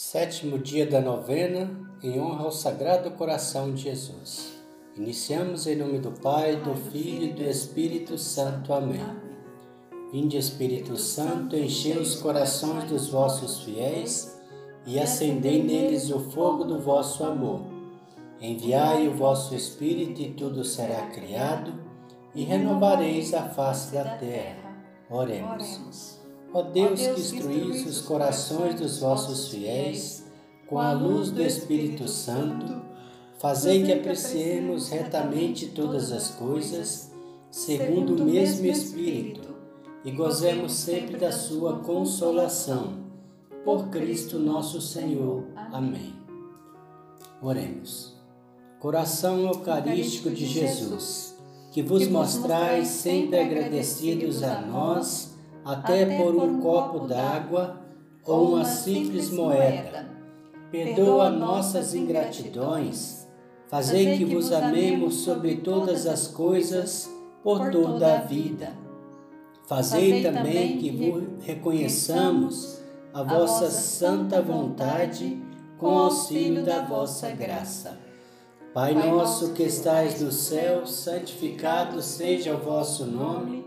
Sétimo dia da novena, em honra ao Sagrado Coração de Jesus. Iniciamos em nome do Pai, do Filho e do Espírito Santo. Amém. Vinde, Espírito Santo, enchei os corações dos vossos fiéis e acendei neles o fogo do vosso amor. Enviai o vosso Espírito e tudo será criado e renovareis a face da terra. Oremos. Ó Deus que instruís os corações dos vossos fiéis com a luz do Espírito Santo, fazei que apreciemos retamente todas as coisas, segundo o mesmo Espírito, e gozemos sempre da sua consolação. Por Cristo nosso Senhor. Amém. Oremos. Coração Eucarístico de Jesus, que vos mostrais sempre agradecidos a nós, até por um copo d'água ou uma simples moeda. Perdoa nossas ingratidões, fazei que vos amemos sobre todas as coisas por toda a vida. Fazei também que vos reconheçamos a vossa santa vontade com auxílio da vossa graça. Pai nosso que estais no céu, santificado seja o vosso nome.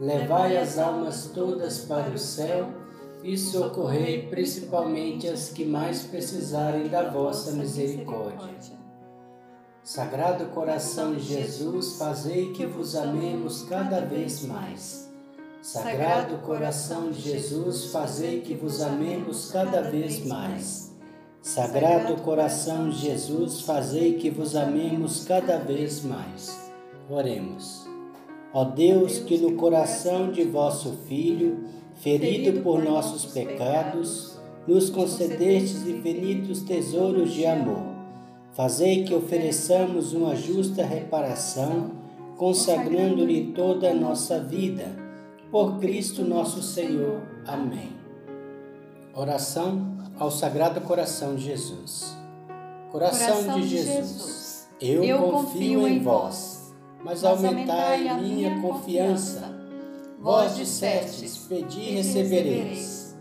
levai as almas todas para o céu e socorrei principalmente as que mais precisarem da vossa misericórdia. Sagrado coração de Jesus, fazei que vos amemos cada vez mais. Sagrado coração de Jesus, fazei que vos amemos cada vez mais. Sagrado coração de Jesus, fazei que vos amemos cada vez mais. Oremos. Ó Deus, que no coração de vosso Filho, ferido por nossos pecados, nos concedestes infinitos tesouros de amor. Fazei que ofereçamos uma justa reparação, consagrando-lhe toda a nossa vida. Por Cristo nosso Senhor. Amém. Oração ao Sagrado Coração de Jesus. Coração de Jesus, eu confio em vós mas aumentai minha confiança. Vós dissestes, pedi e recebereis.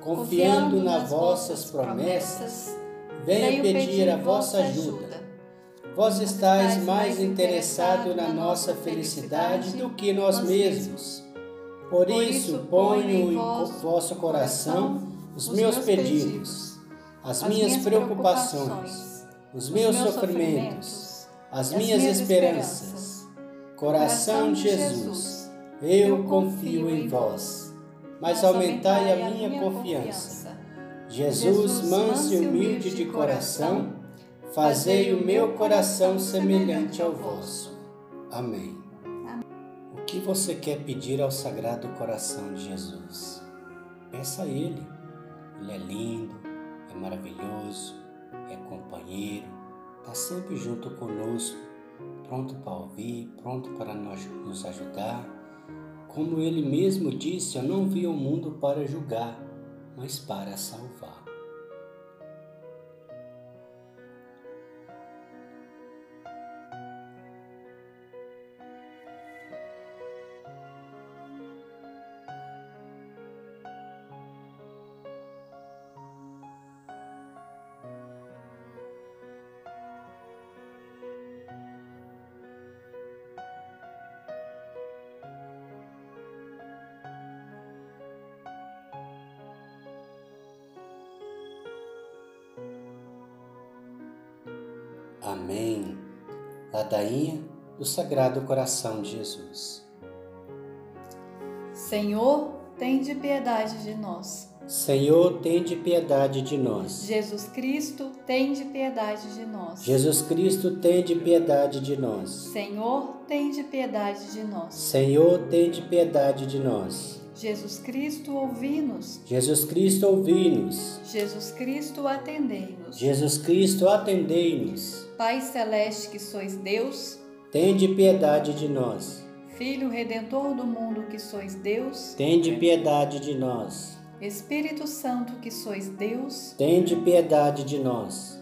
Confiando nas vossas promessas, venho pedir a vossa ajuda. Vós estáis mais interessado na nossa felicidade do que nós mesmos. Por isso, ponho em vosso coração os meus pedidos, as minhas preocupações, os meus sofrimentos, as minhas esperanças Coração de Jesus, eu confio em vós, mas aumentai a minha confiança. Jesus, manso e humilde de coração, fazei o meu coração semelhante ao vosso. Amém. O que você quer pedir ao Sagrado Coração de Jesus? Peça a Ele. Ele é lindo, é maravilhoso, é companheiro, está sempre junto conosco pronto para ouvir, pronto para nos ajudar. Como ele mesmo disse, eu não vi o mundo para julgar, mas para salvar. Amém. Ladainha do Sagrado Coração de Jesus. Senhor, tem de piedade de nós. Senhor, tem de piedade de nós. Jesus Cristo, tem de piedade de nós. Jesus Cristo, tem de piedade de nós. Senhor, tem de piedade de nós. Senhor, tem de piedade de nós. Jesus Cristo, ouvi-nos. Jesus Cristo, ouvi-nos. Jesus Cristo, atendei-nos. Jesus Cristo, atendei-nos. Pai celeste que sois Deus, tem de piedade de nós. Filho redentor do mundo que sois Deus, tem de piedade de nós. Espírito Santo que sois Deus, tem de piedade de nós.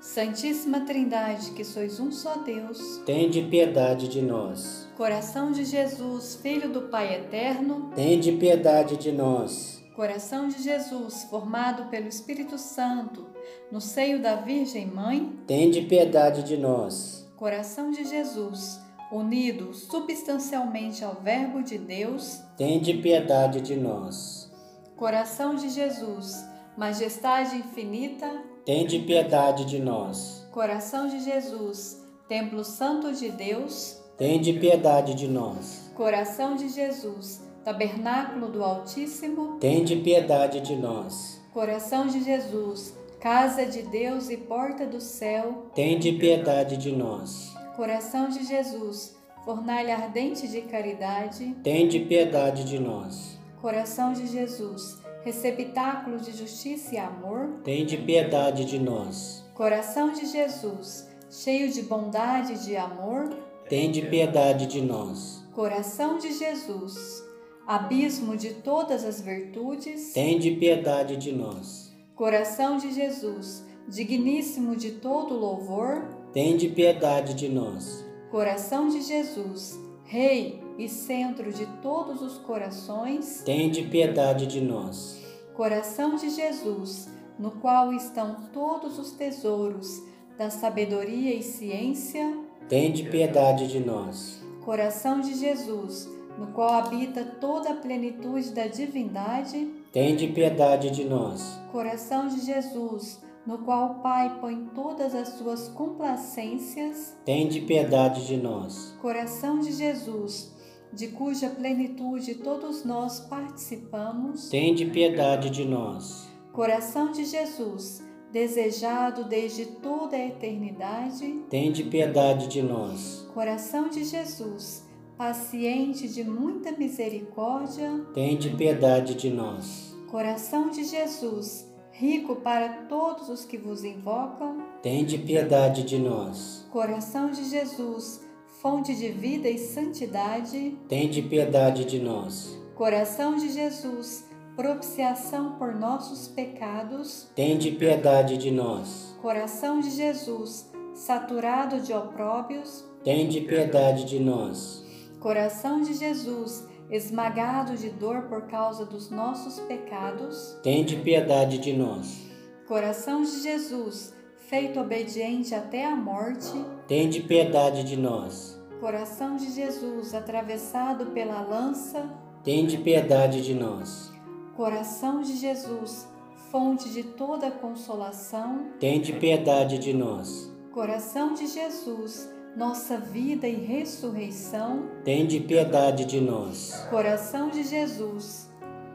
Santíssima Trindade que sois um só Deus, tem de piedade de nós. Coração de Jesus, Filho do Pai eterno, tem de piedade de nós. Coração de Jesus, formado pelo Espírito Santo, no seio da Virgem Mãe, tem de piedade de nós. Coração de Jesus, unido substancialmente ao Verbo de Deus, tem de piedade de nós. Coração de Jesus, majestade infinita, tem de piedade de nós. Coração de Jesus, templo santo de Deus, tem de piedade de nós. Coração de Jesus, tabernáculo do Altíssimo, tem de piedade de nós. Coração de Jesus, casa de Deus e porta do céu, tem de piedade de nós. Coração de Jesus, fornalha ardente de caridade, tem de piedade de nós. Coração de Jesus, receptáculo de justiça e amor, tem de piedade de nós. Coração de Jesus, cheio de bondade e de amor, tem de piedade de nós. Coração de Jesus, abismo de todas as virtudes, tem de piedade de nós. Coração de Jesus, digníssimo de todo louvor, tem de piedade de nós. Coração de Jesus, Rei e centro de todos os corações, tem de piedade de nós. Coração de Jesus, no qual estão todos os tesouros da sabedoria e ciência, tem de piedade de nós. Coração de Jesus, no qual habita toda a plenitude da divindade, tem de piedade de nós. Coração de Jesus, no qual o Pai põe todas as suas complacências, tem de piedade de nós. Coração de Jesus, de cuja plenitude todos nós participamos, tem de piedade de nós. Coração de Jesus, desejado desde toda a eternidade, tem de piedade de nós. Coração de Jesus, paciente de muita misericórdia, tem de piedade de nós. Coração de Jesus, rico para todos os que vos invocam, tem de piedade de nós. Coração de Jesus, fonte de vida e santidade, tem de piedade de nós. Coração de Jesus, propiciação por nossos pecados, tem de piedade de nós. Coração de Jesus, saturado de opróbios, tem de piedade de nós. Coração de Jesus, esmagado de dor por causa dos nossos pecados, tem de piedade de nós. Coração de Jesus, feito obediente até a morte, tem de piedade de nós. Coração de Jesus, atravessado pela lança, tem de piedade de nós. Coração de Jesus, fonte de toda consolação, tem de piedade de nós. Coração de Jesus, nossa vida e ressurreição, tem de piedade de nós. Coração de Jesus,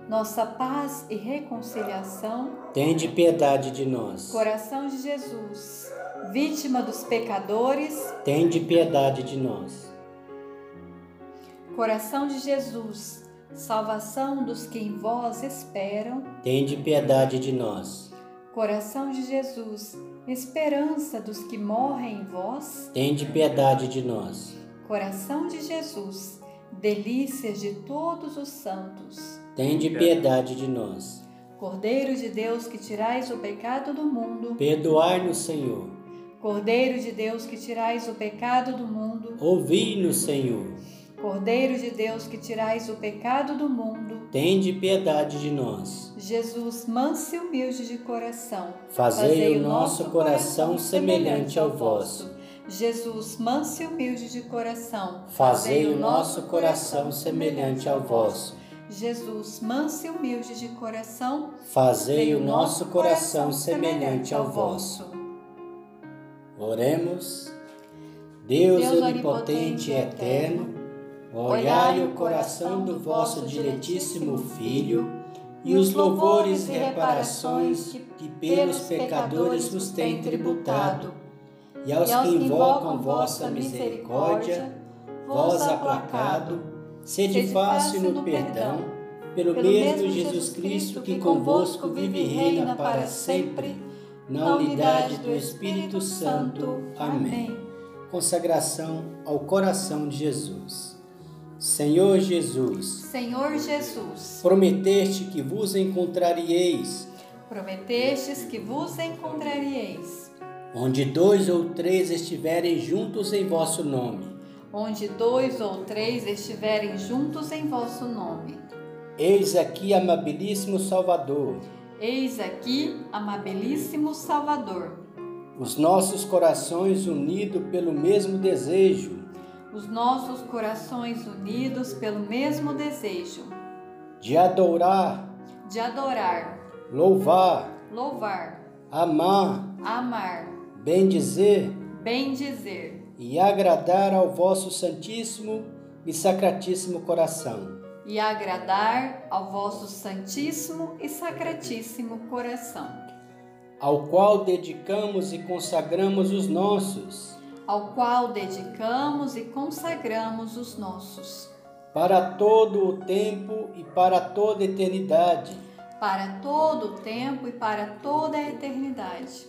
nossa paz e reconciliação, tem de piedade de nós. Coração de Jesus, vítima dos pecadores, tem de piedade de nós. Coração de Jesus, salvação dos que em vós esperam, tem de piedade de nós. Coração de Jesus, esperança dos que morrem em vós, tem de piedade de nós. Coração de Jesus, delícias de todos os santos, tem de piedade de nós. Cordeiro de Deus que tirais o pecado do mundo, perdoai-nos, Senhor. Cordeiro de Deus que tirais o pecado do mundo, ouvi-nos, Senhor. Cordeiro de Deus que tirais o pecado do mundo, tende piedade de nós. Jesus, manso e humilde de coração, fazei o nosso coração semelhante ao vosso. Jesus, manso e humilde de coração, fazei o nosso coração semelhante ao vosso. Jesus, manso e humilde de coração, fazei o nosso coração semelhante ao vosso. Oremos. Deus, Deus onipotente e eterno, olhai o coração do vosso diletíssimo Filho e os louvores e reparações que pelos pecadores vos tem tributado, e aos que invocam vossa misericórdia, vós aplacado, sede fácil no perdão, pelo mesmo Jesus Cristo que convosco vive e reina para sempre, na unidade do Espírito Santo. Amém. Consagração ao coração de Jesus. Senhor Jesus, Senhor Jesus, prometeste que vos encontraríeis, prometestes que vos encontraríeis, onde dois ou três estiverem juntos em vosso nome, onde dois ou três estiverem juntos em vosso nome. Eis aqui, amabilíssimo Salvador. Eis aqui, amabilíssimo Salvador. Os nossos corações unidos pelo mesmo desejo os nossos corações unidos pelo mesmo desejo de adorar, de adorar, louvar, louvar, amar, amar, bendizer, bendizer e agradar ao vosso santíssimo e sacratíssimo coração. E agradar ao vosso santíssimo e sacratíssimo coração, ao qual dedicamos e consagramos os nossos ao qual dedicamos e consagramos os nossos. Para todo o tempo e para toda a eternidade. Para todo o tempo e para toda a eternidade.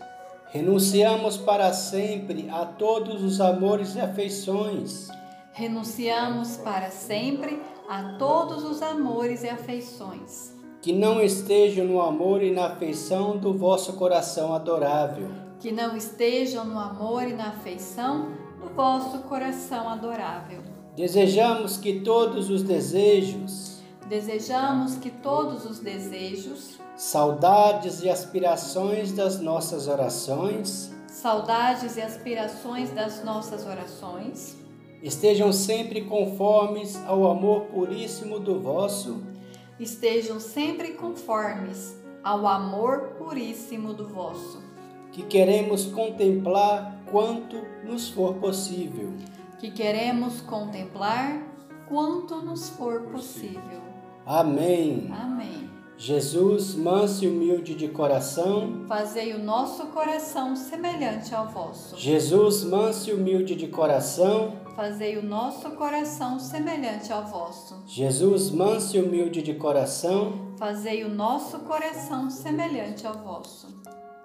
Renunciamos para sempre a todos os amores e afeições. Renunciamos para sempre a todos os amores e afeições. Que não estejam no amor e na afeição do vosso coração adorável que não estejam no amor e na afeição do vosso coração adorável. Desejamos que todos os desejos, desejamos que todos os desejos, saudades e aspirações das nossas orações, saudades e aspirações das nossas orações, estejam sempre conformes ao amor puríssimo do vosso, estejam sempre conformes ao amor puríssimo do vosso que queremos contemplar quanto nos for possível. Que queremos contemplar quanto nos for possível. Amém. Amém. Jesus, manso e humilde de coração, fazei o nosso coração semelhante ao vosso. Jesus, manso e humilde de coração, fazei o nosso coração semelhante ao vosso. Jesus, manso e humilde de coração, fazei o nosso coração semelhante ao vosso.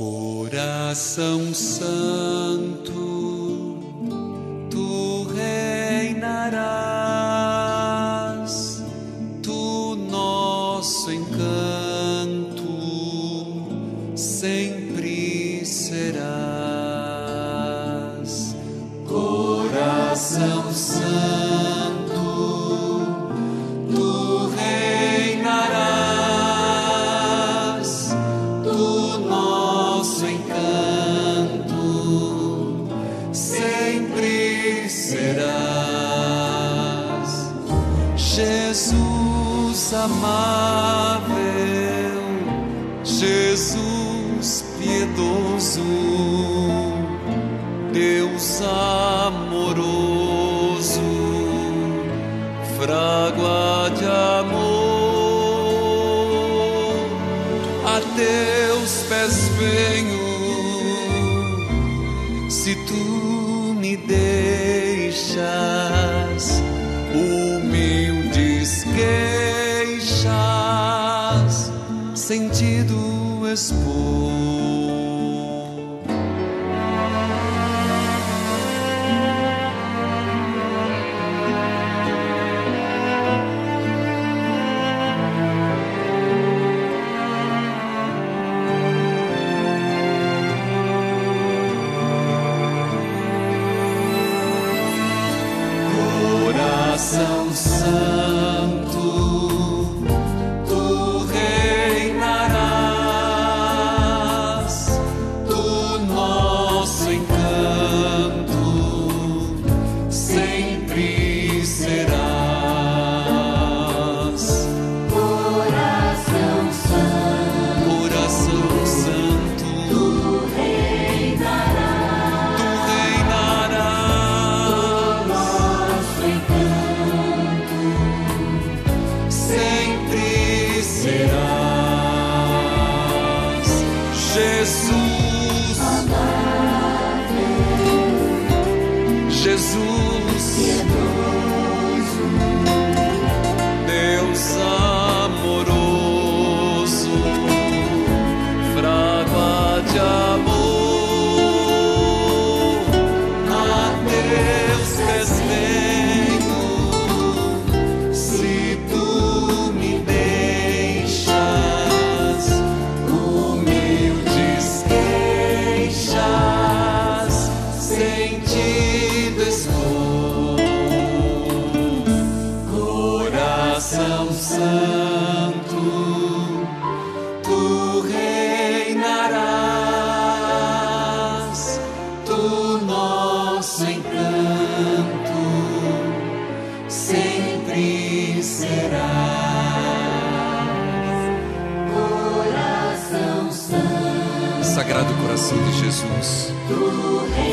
Coração Santo, amável, Jesus piedoso, Deus amoroso, fragua de amor, a teus pés venho, se tu me deixas humilde esquerda. sido expor. Coração. Jesus.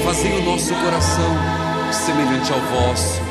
Fazei o nosso coração semelhante ao vosso.